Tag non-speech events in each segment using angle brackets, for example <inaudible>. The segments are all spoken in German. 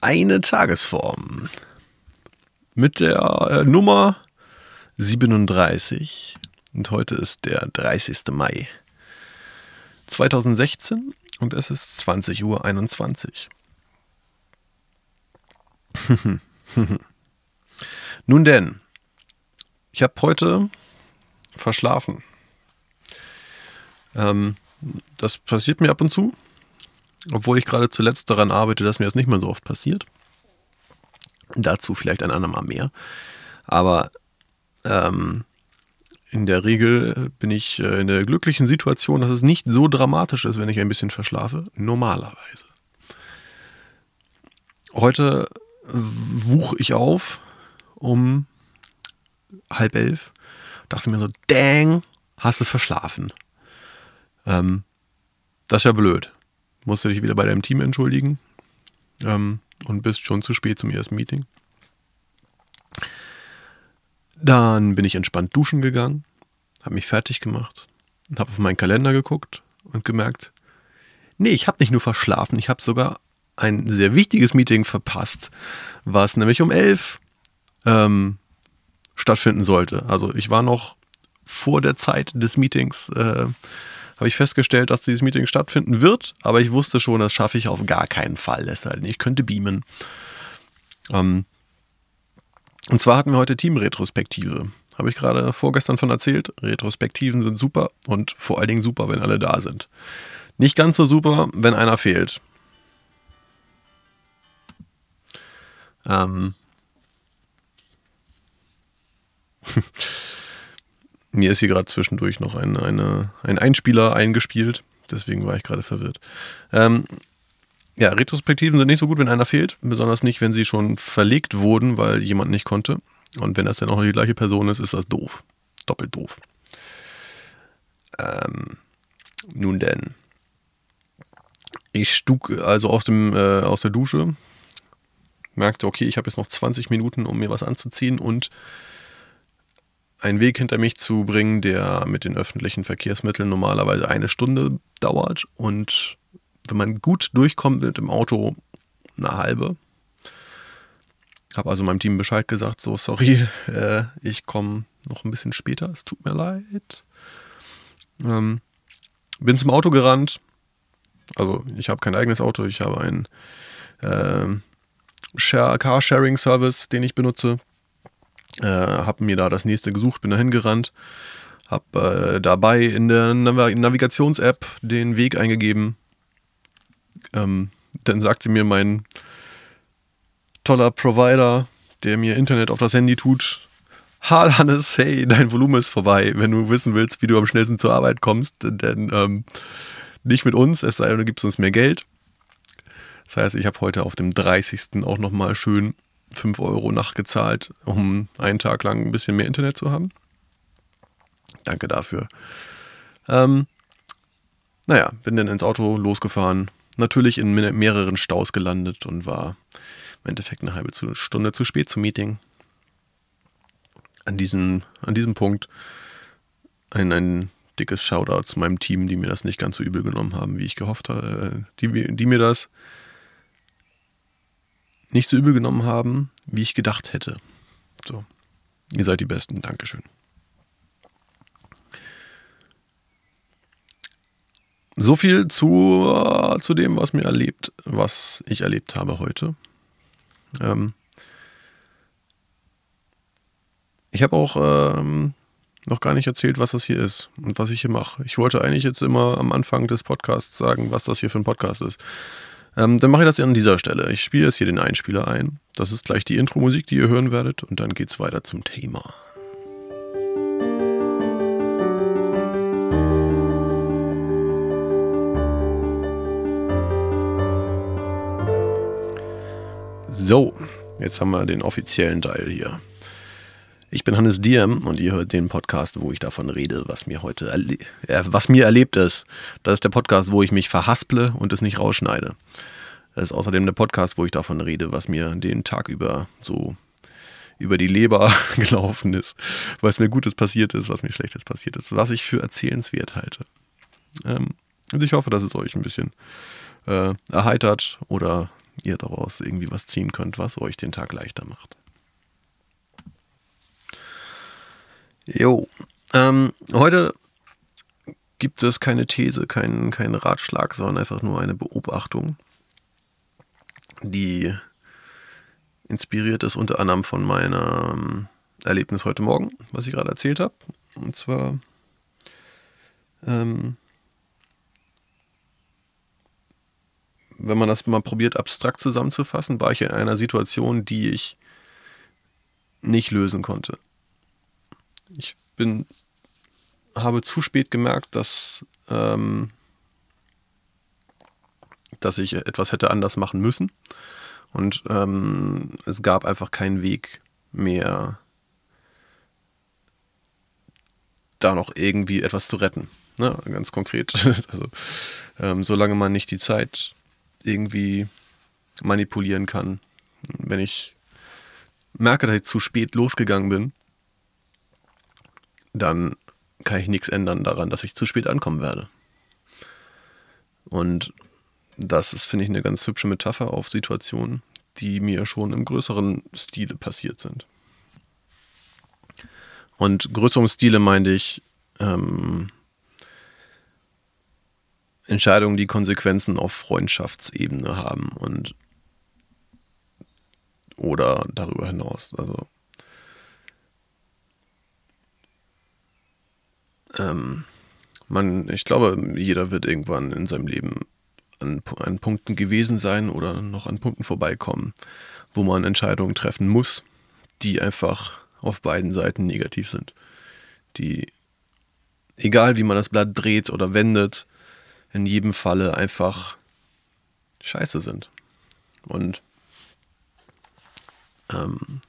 eine Tagesform mit der äh, Nummer 37 und heute ist der 30. Mai 2016 und es ist 20.21 Uhr. <laughs> Nun denn, ich habe heute verschlafen. Ähm, das passiert mir ab und zu, obwohl ich gerade zuletzt daran arbeite, dass mir das nicht mehr so oft passiert. Dazu vielleicht ein andermal mehr. Aber ähm, in der Regel bin ich äh, in der glücklichen Situation, dass es nicht so dramatisch ist, wenn ich ein bisschen verschlafe. Normalerweise. Heute wuch ich auf um halb elf. Dachte mir so, dang, hast du verschlafen. Ähm, das ist ja blöd. Musst du dich wieder bei deinem Team entschuldigen ähm, und bist schon zu spät zum ersten Meeting. Dann bin ich entspannt duschen gegangen, habe mich fertig gemacht und habe auf meinen Kalender geguckt und gemerkt, nee, ich habe nicht nur verschlafen, ich habe sogar ein sehr wichtiges Meeting verpasst, was nämlich um elf ähm, stattfinden sollte. Also ich war noch vor der Zeit des Meetings, äh, habe ich festgestellt, dass dieses Meeting stattfinden wird, aber ich wusste schon, das schaffe ich auf gar keinen Fall. Es sei ich könnte beamen. Ähm, und zwar hatten wir heute Teamretrospektive. Habe ich gerade vorgestern von erzählt. Retrospektiven sind super und vor allen Dingen super, wenn alle da sind. Nicht ganz so super, wenn einer fehlt. Ähm, <laughs> Mir ist hier gerade zwischendurch noch ein, eine, ein Einspieler eingespielt. Deswegen war ich gerade verwirrt. Ähm, ja, Retrospektiven sind nicht so gut, wenn einer fehlt. Besonders nicht, wenn sie schon verlegt wurden, weil jemand nicht konnte. Und wenn das dann auch die gleiche Person ist, ist das doof. Doppelt doof. Ähm, nun denn. Ich stug also aus, dem, äh, aus der Dusche, merkte, okay, ich habe jetzt noch 20 Minuten, um mir was anzuziehen und einen Weg hinter mich zu bringen, der mit den öffentlichen Verkehrsmitteln normalerweise eine Stunde dauert und wenn man gut durchkommt mit dem Auto eine halbe. Habe also meinem Team Bescheid gesagt, so sorry, <laughs> äh, ich komme noch ein bisschen später, es tut mir leid. Ähm, bin zum Auto gerannt. Also ich habe kein eigenes Auto, ich habe einen äh, Car-Sharing-Service, den ich benutze. Äh, habe mir da das nächste gesucht, bin da hingerannt, habe äh, dabei in der Nav Navigations-App den Weg eingegeben. Ähm, dann sagte mir mein toller Provider, der mir Internet auf das Handy tut, Ha, Hannes, hey, dein Volumen ist vorbei. Wenn du wissen willst, wie du am schnellsten zur Arbeit kommst, dann ähm, nicht mit uns, es sei denn, du gibst uns mehr Geld. Das heißt, ich habe heute auf dem 30. auch nochmal schön 5 Euro nachgezahlt, um einen Tag lang ein bisschen mehr Internet zu haben. Danke dafür. Ähm, naja, bin dann ins Auto losgefahren. Natürlich in mehreren Staus gelandet und war im Endeffekt eine halbe Stunde zu spät zum Meeting. An, diesen, an diesem Punkt ein, ein dickes Shoutout zu meinem Team, die mir das nicht ganz so übel genommen haben, wie ich gehofft habe. Äh, die, die mir das nicht so übel genommen haben, wie ich gedacht hätte. So, ihr seid die Besten. Dankeschön. So viel zu, äh, zu dem, was mir erlebt, was ich erlebt habe heute. Ähm ich habe auch ähm, noch gar nicht erzählt, was das hier ist und was ich hier mache. Ich wollte eigentlich jetzt immer am Anfang des Podcasts sagen, was das hier für ein Podcast ist. Ähm, dann mache ich das an dieser Stelle. Ich spiele jetzt hier den Einspieler ein. Das ist gleich die Intro-Musik, die ihr hören werdet. Und dann geht es weiter zum Thema. So, jetzt haben wir den offiziellen Teil hier. Ich bin Hannes Diem und ihr hört den Podcast, wo ich davon rede, was mir heute äh, was mir erlebt ist. Das ist der Podcast, wo ich mich verhasple und es nicht rausschneide. Das ist außerdem der Podcast, wo ich davon rede, was mir den Tag über so über die Leber <laughs> gelaufen ist, was mir Gutes passiert ist, was mir Schlechtes passiert ist, was ich für erzählenswert halte. Ähm, und ich hoffe, dass es euch ein bisschen äh, erheitert oder ihr daraus irgendwie was ziehen könnt, was euch den Tag leichter macht. Jo, ähm, heute gibt es keine These, keinen kein Ratschlag, sondern einfach nur eine Beobachtung, die inspiriert ist unter anderem von meinem Erlebnis heute Morgen, was ich gerade erzählt habe. Und zwar ähm, wenn man das mal probiert, abstrakt zusammenzufassen, war ich in einer Situation, die ich nicht lösen konnte. Ich bin, habe zu spät gemerkt, dass, ähm, dass ich etwas hätte anders machen müssen. Und ähm, es gab einfach keinen Weg mehr, da noch irgendwie etwas zu retten. Ne? Ganz konkret. <laughs> also, ähm, solange man nicht die Zeit irgendwie manipulieren kann. Wenn ich merke, dass ich zu spät losgegangen bin, dann kann ich nichts ändern daran, dass ich zu spät ankommen werde. Und das ist, finde ich, eine ganz hübsche Metapher auf Situationen, die mir schon im größeren Stile passiert sind. Und größerem Stile meinte ich ähm, Entscheidungen, die Konsequenzen auf Freundschaftsebene haben und oder darüber hinaus. Also ähm, man, ich glaube, jeder wird irgendwann in seinem Leben an, an Punkten gewesen sein oder noch an Punkten vorbeikommen, wo man Entscheidungen treffen muss, die einfach auf beiden Seiten negativ sind. Die, egal wie man das Blatt dreht oder wendet, in jedem Falle einfach scheiße sind. Und ähm,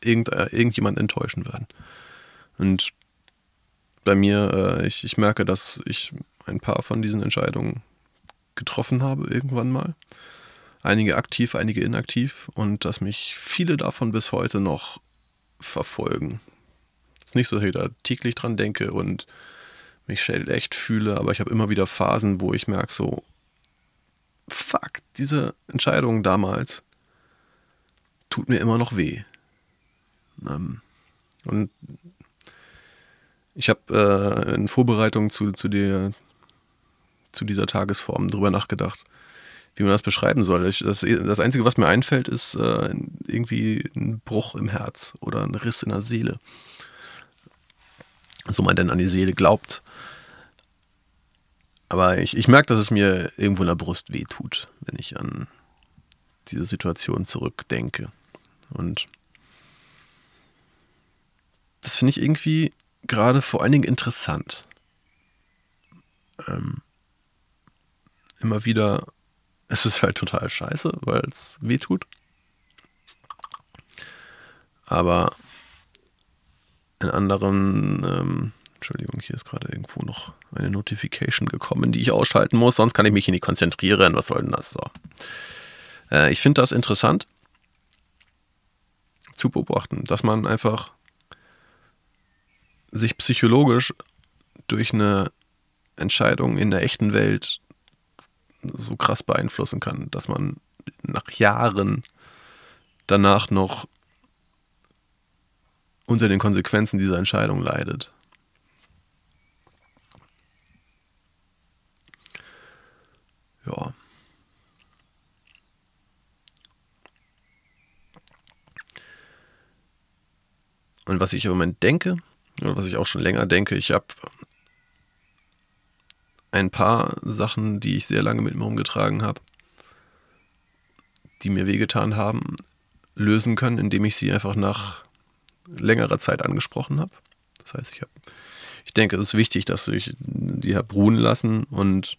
irgend, äh, irgendjemand enttäuschen werden. Und bei mir, äh, ich, ich merke, dass ich ein paar von diesen Entscheidungen getroffen habe irgendwann mal. Einige aktiv, einige inaktiv und dass mich viele davon bis heute noch verfolgen. Es ist nicht so, dass ich da täglich dran denke und mich schlecht fühle, aber ich habe immer wieder Phasen, wo ich merke so, fuck, diese Entscheidung damals tut mir immer noch weh. Ähm, und ich habe äh, in Vorbereitung zu, zu, der, zu dieser Tagesform drüber nachgedacht, wie man das beschreiben soll. Ich, das, das Einzige, was mir einfällt, ist äh, irgendwie ein Bruch im Herz oder ein Riss in der Seele so man denn an die Seele glaubt. Aber ich, ich merke, dass es mir irgendwo in der Brust wehtut, wenn ich an diese Situation zurückdenke. Und das finde ich irgendwie gerade vor allen Dingen interessant. Ähm, immer wieder, es ist halt total scheiße, weil es wehtut. Aber in anderen, ähm, Entschuldigung, hier ist gerade irgendwo noch eine Notification gekommen, die ich ausschalten muss, sonst kann ich mich hier nicht konzentrieren. Was soll denn das so? Äh, ich finde das interessant zu beobachten, dass man einfach sich psychologisch durch eine Entscheidung in der echten Welt so krass beeinflussen kann, dass man nach Jahren danach noch unter den Konsequenzen dieser Entscheidung leidet. Ja. Und was ich im Moment denke, was ich auch schon länger denke, ich habe ein paar Sachen, die ich sehr lange mit mir umgetragen habe, die mir wehgetan haben, lösen können, indem ich sie einfach nach längerer Zeit angesprochen habe. Das heißt, ich habe, ich denke, es ist wichtig, dass ich die habe ruhen lassen und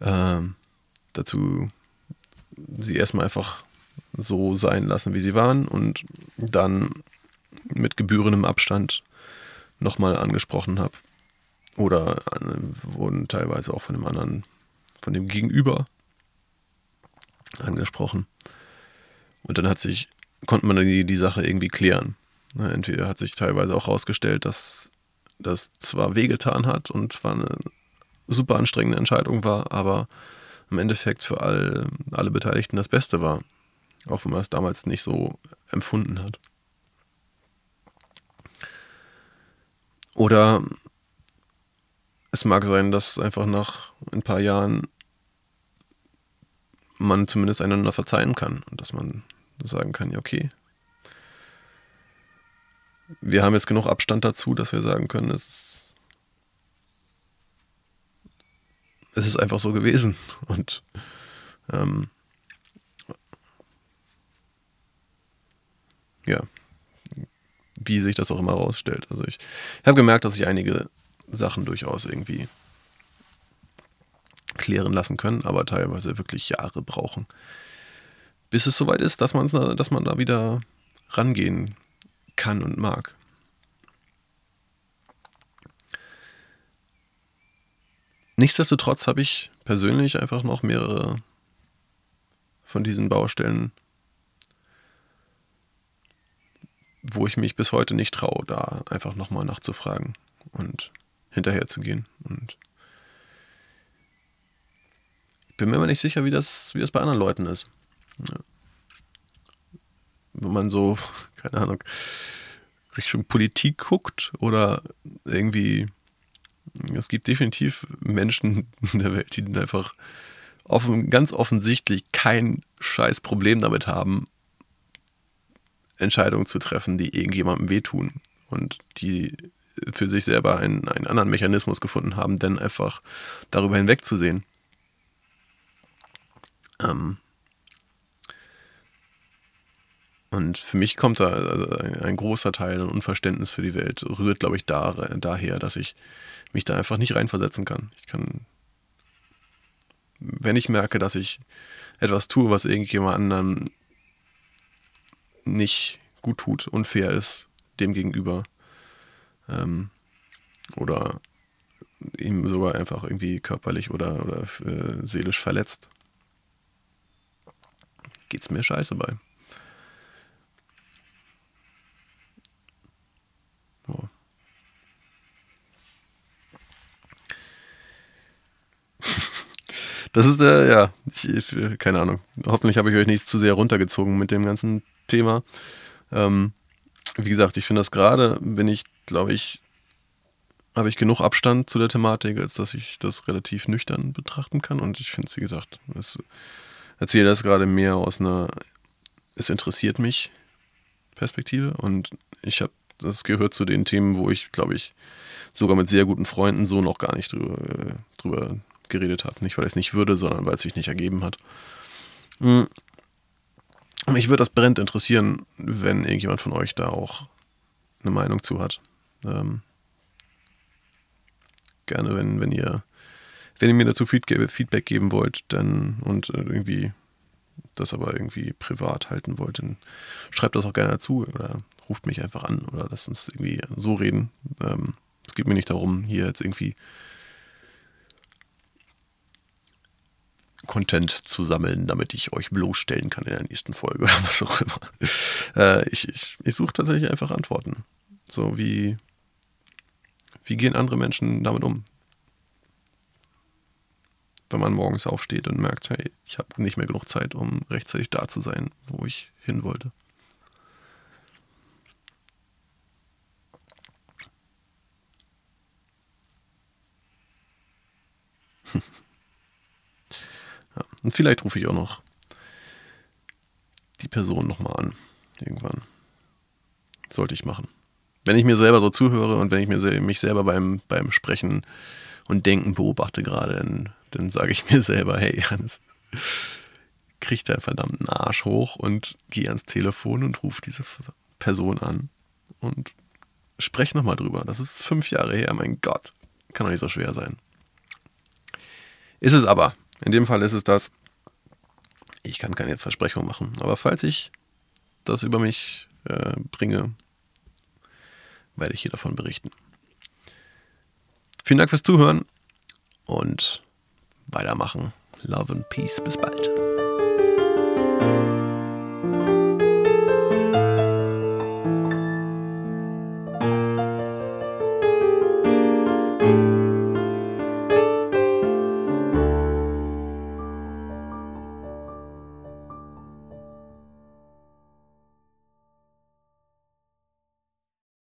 äh, dazu sie erstmal einfach so sein lassen, wie sie waren und dann mit gebührendem Abstand nochmal angesprochen habe. Oder äh, wurden teilweise auch von dem anderen, von dem Gegenüber angesprochen. Und dann hat sich konnte man die, die Sache irgendwie klären. Ne, entweder hat sich teilweise auch herausgestellt, dass das zwar wehgetan hat und zwar eine super anstrengende Entscheidung war, aber im Endeffekt für all, alle Beteiligten das Beste war. Auch wenn man es damals nicht so empfunden hat. Oder es mag sein, dass einfach nach ein paar Jahren man zumindest einander verzeihen kann und dass man sagen kann, ja, okay, wir haben jetzt genug Abstand dazu, dass wir sagen können, es ist, es ist einfach so gewesen. <laughs> Und ähm, ja, wie sich das auch immer herausstellt. Also ich, ich habe gemerkt, dass ich einige Sachen durchaus irgendwie klären lassen können, aber teilweise wirklich Jahre brauchen, bis es soweit ist, dass man, dass man da wieder rangehen kann und mag. Nichtsdestotrotz habe ich persönlich einfach noch mehrere von diesen Baustellen, wo ich mich bis heute nicht traue, da einfach nochmal nachzufragen und hinterher zu gehen. Und ich bin mir immer nicht sicher, wie das, wie das bei anderen Leuten ist. Ja. Wenn man so, <laughs> keine Ahnung, Richtung Politik guckt oder irgendwie, es gibt definitiv Menschen <laughs> in der Welt, die einfach offen, ganz offensichtlich kein scheiß Problem damit haben, Entscheidungen zu treffen, die irgendjemandem wehtun und die für sich selber einen, einen anderen Mechanismus gefunden haben, denn einfach darüber hinwegzusehen. Ähm und für mich kommt da also ein großer Teil an Unverständnis für die Welt, rührt, glaube ich, da, daher, dass ich mich da einfach nicht reinversetzen kann. Ich kann, wenn ich merke, dass ich etwas tue, was irgendjemand anderen nicht gut tut, unfair ist, dem gegenüber, ähm, oder ihm sogar einfach irgendwie körperlich oder, oder äh, seelisch verletzt, geht's mir scheiße bei. Oh. <laughs> Das ist, äh, ja, ich, keine Ahnung. Hoffentlich habe ich euch nicht zu sehr runtergezogen mit dem ganzen Thema. Ähm, wie gesagt, ich finde das gerade, wenn ich glaube ich, habe ich genug Abstand zu der Thematik, als dass ich das relativ nüchtern betrachten kann. Und ich finde es, wie gesagt, es erzähle das gerade mehr aus einer, es interessiert mich Perspektive. Und ich habe, das gehört zu den Themen, wo ich, glaube ich, sogar mit sehr guten Freunden so noch gar nicht drüber, drüber geredet habe. Nicht, weil ich es nicht würde, sondern weil es sich nicht ergeben hat. Mich würde das brennend interessieren, wenn irgendjemand von euch da auch eine Meinung zu hat. Ähm, gerne, wenn, wenn ihr, wenn ihr mir dazu Feedback geben wollt, dann und irgendwie das aber irgendwie privat halten wollt, dann schreibt das auch gerne dazu oder ruft mich einfach an oder lasst uns irgendwie so reden. Ähm, es geht mir nicht darum, hier jetzt irgendwie Content zu sammeln, damit ich euch bloßstellen kann in der nächsten Folge <laughs> oder was auch immer. Äh, ich ich, ich suche tatsächlich einfach Antworten. So wie, wie gehen andere Menschen damit um? Wenn man morgens aufsteht und merkt, hey, ich habe nicht mehr genug Zeit, um rechtzeitig da zu sein, wo ich hin wollte. <laughs> und vielleicht rufe ich auch noch die Person nochmal an. Irgendwann. Sollte ich machen wenn ich mir selber so zuhöre und wenn ich mir mich selber beim, beim Sprechen und Denken beobachte gerade, dann, dann sage ich <laughs> mir selber, hey, Hannes, krieg deinen verdammten Arsch hoch und geh ans Telefon und ruf diese Person an und sprech nochmal drüber. Das ist fünf Jahre her, mein Gott. Kann doch nicht so schwer sein. Ist es aber. In dem Fall ist es das. Ich kann keine Versprechung machen. Aber falls ich das über mich äh, bringe, werde ich hier davon berichten. Vielen Dank fürs Zuhören und weitermachen. Love and Peace. Bis bald.